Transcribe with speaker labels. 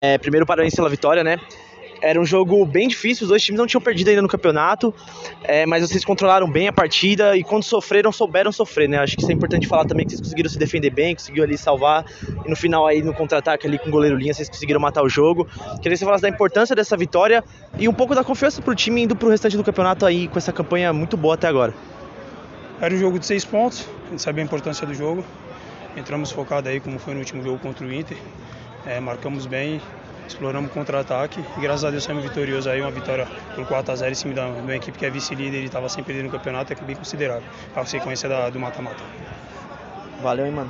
Speaker 1: É, primeiro, parabéns pela vitória, né? Era um jogo bem difícil, os dois times não tinham perdido ainda no campeonato, é, mas vocês controlaram bem a partida e quando sofreram, souberam sofrer, né? Acho que isso é importante falar também que vocês conseguiram se defender bem, conseguiram ali salvar e no final aí no contra-ataque ali com o goleiro linha, vocês conseguiram matar o jogo. Queria que você falasse da importância dessa vitória e um pouco da confiança pro time indo pro restante do campeonato aí com essa campanha muito boa até agora.
Speaker 2: Era um jogo de seis pontos, a gente sabia a importância do jogo, entramos focados aí como foi no último jogo contra o Inter, é, marcamos bem, exploramos contra-ataque e graças a Deus saímos vitoriosos aí, uma vitória por 4 a 0 em cima da, uma equipe que é vice-líder e estava sem perder no campeonato, é bem considerável, a sequência da, do mata-mata.
Speaker 1: Valeu, hein, mano.